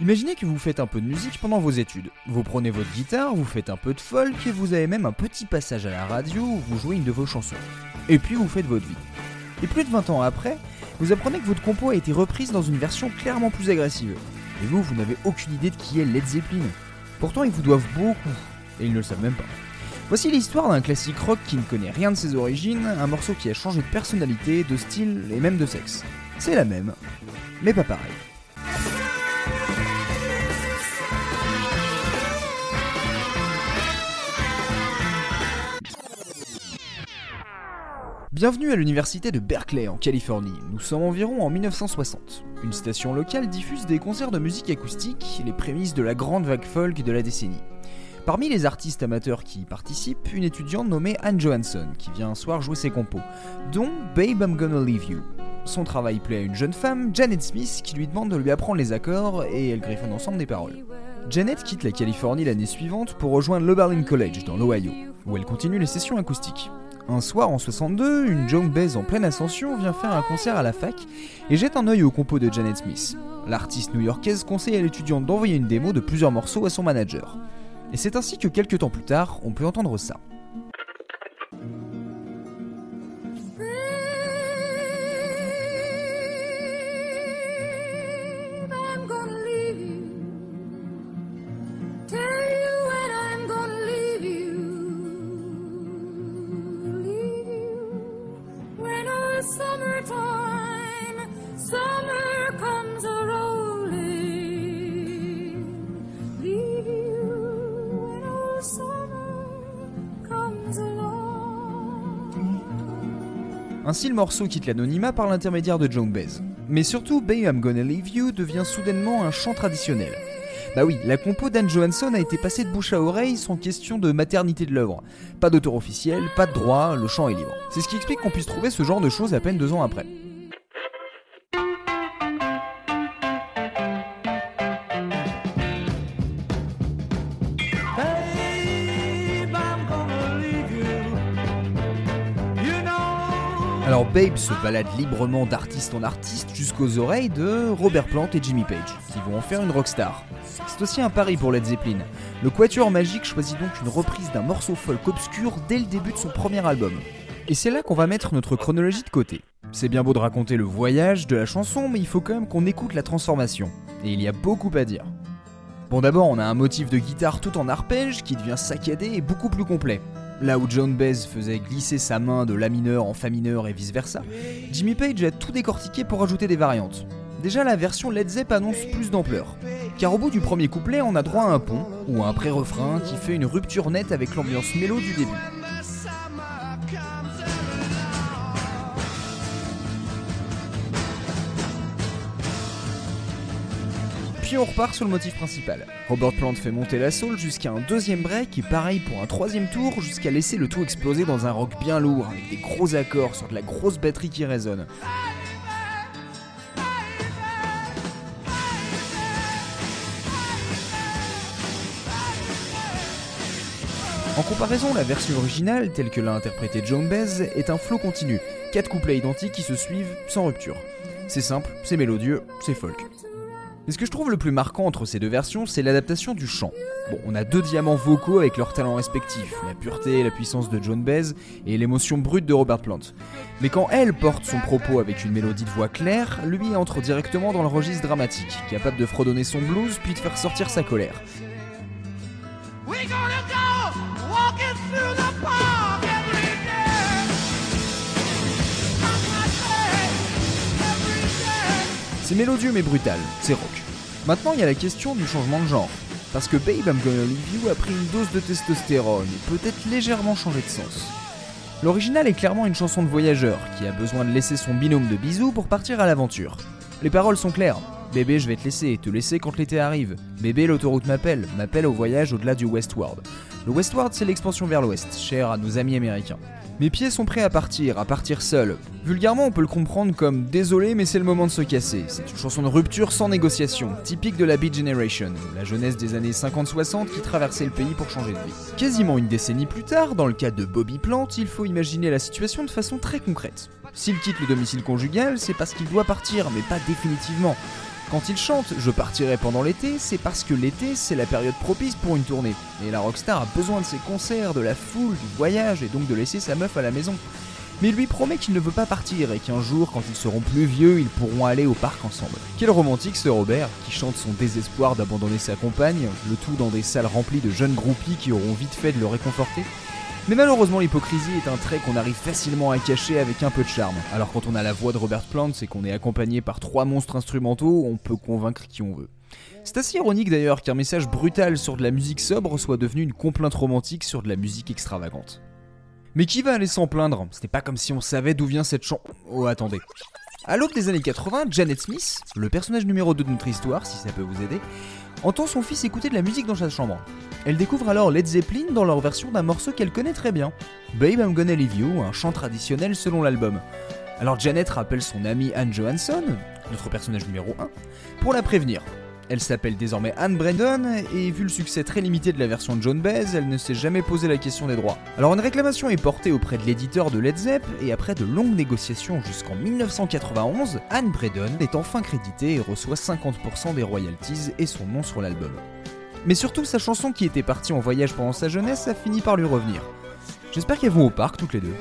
Imaginez que vous faites un peu de musique pendant vos études. Vous prenez votre guitare, vous faites un peu de folk et vous avez même un petit passage à la radio où vous jouez une de vos chansons. Et puis vous faites votre vie. Et plus de 20 ans après, vous apprenez que votre compo a été reprise dans une version clairement plus agressive. Et vous, vous n'avez aucune idée de qui est Led Zeppelin. Pourtant, ils vous doivent beaucoup, et ils ne le savent même pas. Voici l'histoire d'un classique rock qui ne connaît rien de ses origines, un morceau qui a changé de personnalité, de style et même de sexe. C'est la même, mais pas pareil. Bienvenue à l'université de Berkeley en Californie. Nous sommes environ en 1960. Une station locale diffuse des concerts de musique acoustique, les prémices de la grande vague folk de la décennie. Parmi les artistes amateurs qui y participent, une étudiante nommée Anne Johansson qui vient un soir jouer ses compos, dont Babe I'm Gonna Leave You. Son travail plaît à une jeune femme, Janet Smith, qui lui demande de lui apprendre les accords et elles griffonnent ensemble des paroles. Janet quitte la Californie l'année suivante pour rejoindre l'Oberlin College dans l'Ohio, où elle continue les sessions acoustiques. Un soir en 62, une Joan Baez en pleine ascension vient faire un concert à la fac et jette un œil au compo de Janet Smith. L'artiste new-yorkaise conseille à l'étudiante d'envoyer une démo de plusieurs morceaux à son manager. Et c'est ainsi que quelques temps plus tard, on peut entendre ça. Ainsi, le morceau quitte l'anonymat par l'intermédiaire de Joan Baez. Mais surtout, Babe I'm Gonna Leave You devient soudainement un chant traditionnel. Bah oui, la compo d'Anne Johansson a été passée de bouche à oreille sans question de maternité de l'œuvre. Pas d'auteur officiel, pas de droit, le chant est libre. C'est ce qui explique qu'on puisse trouver ce genre de choses à peine deux ans après. Alors Babe se balade librement d'artiste en artiste jusqu'aux oreilles de Robert Plant et Jimmy Page, qui vont en faire une rockstar. C'est aussi un pari pour Led Zeppelin. Le Quatuor Magique choisit donc une reprise d'un morceau folk obscur dès le début de son premier album. Et c'est là qu'on va mettre notre chronologie de côté. C'est bien beau de raconter le voyage de la chanson, mais il faut quand même qu'on écoute la transformation. Et il y a beaucoup à dire. Bon d'abord on a un motif de guitare tout en arpège qui devient saccadé et beaucoup plus complet. Là où John Baez faisait glisser sa main de La mineur en Fa mineur et vice versa, Jimmy Page a tout décortiqué pour ajouter des variantes. Déjà la version Led Zepp annonce plus d'ampleur, car au bout du premier couplet on a droit à un pont ou à un pré-refrain qui fait une rupture nette avec l'ambiance mélo du début. Puis on repart sur le motif principal. Robert Plant fait monter la soul jusqu'à un deuxième break et pareil pour un troisième tour jusqu'à laisser le tout exploser dans un rock bien lourd avec des gros accords sur de la grosse batterie qui résonne. En comparaison, la version originale, telle que l'a interprétée John Baez, est un flow continu, quatre couplets identiques qui se suivent sans rupture. C'est simple, c'est mélodieux, c'est folk. Mais ce que je trouve le plus marquant entre ces deux versions, c'est l'adaptation du chant. Bon, on a deux diamants vocaux avec leurs talents respectifs, la pureté et la puissance de John Baez et l'émotion brute de Robert Plant. Mais quand elle porte son propos avec une mélodie de voix claire, lui entre directement dans le registre dramatique, capable de fredonner son blues puis de faire sortir sa colère. C'est mélodieux mais brutal, c'est rock. Maintenant, il y a la question du changement de genre. Parce que Babe I'm Gonna Leave You a pris une dose de testostérone et peut-être légèrement changé de sens. L'original est clairement une chanson de voyageur qui a besoin de laisser son binôme de bisous pour partir à l'aventure. Les paroles sont claires. Bébé, je vais te laisser, te laisser quand l'été arrive. Bébé, l'autoroute m'appelle, m'appelle au voyage au-delà du Westward. Le Westward, c'est l'expansion vers l'ouest, chère à nos amis américains. Mes pieds sont prêts à partir, à partir seul. Vulgairement, on peut le comprendre comme désolé, mais c'est le moment de se casser. C'est une chanson de rupture sans négociation, typique de la Beat Generation, la jeunesse des années 50-60 qui traversait le pays pour changer de vie. Quasiment une décennie plus tard, dans le cas de Bobby Plant, il faut imaginer la situation de façon très concrète. S'il quitte le domicile conjugal, c'est parce qu'il doit partir, mais pas définitivement. Quand il chante Je partirai pendant l'été, c'est parce que l'été c'est la période propice pour une tournée. Et la rockstar a besoin de ses concerts, de la foule, du voyage et donc de laisser sa meuf à la maison. Mais il lui promet qu'il ne veut pas partir et qu'un jour, quand ils seront plus vieux, ils pourront aller au parc ensemble. Quel romantique ce Robert, qui chante son désespoir d'abandonner sa compagne, le tout dans des salles remplies de jeunes groupies qui auront vite fait de le réconforter. Mais malheureusement, l'hypocrisie est un trait qu'on arrive facilement à cacher avec un peu de charme. Alors quand on a la voix de Robert Plant et qu'on est accompagné par trois monstres instrumentaux, on peut convaincre qui on veut. C'est assez ironique d'ailleurs qu'un message brutal sur de la musique sobre soit devenu une complainte romantique sur de la musique extravagante. Mais qui va aller s'en plaindre? N'est pas comme si on savait d'où vient cette chanson. Oh attendez. À l'aube des années 80, Janet Smith, le personnage numéro 2 de notre histoire, si ça peut vous aider, entend son fils écouter de la musique dans sa chambre. Elle découvre alors Led Zeppelin dans leur version d'un morceau qu'elle connaît très bien, Babe I'm Gonna Leave You, un chant traditionnel selon l'album. Alors Janet rappelle son amie Anne Johansson, notre personnage numéro 1, pour la prévenir. Elle s'appelle désormais Anne Brandon et vu le succès très limité de la version de John Baez, elle ne s'est jamais posé la question des droits. Alors une réclamation est portée auprès de l'éditeur de Led Zepp et après de longues négociations jusqu'en 1991, Anne Brandon est enfin créditée et reçoit 50% des royalties et son nom sur l'album. Mais surtout sa chanson qui était partie en voyage pendant sa jeunesse a fini par lui revenir. J'espère qu'elles vont au parc toutes les deux.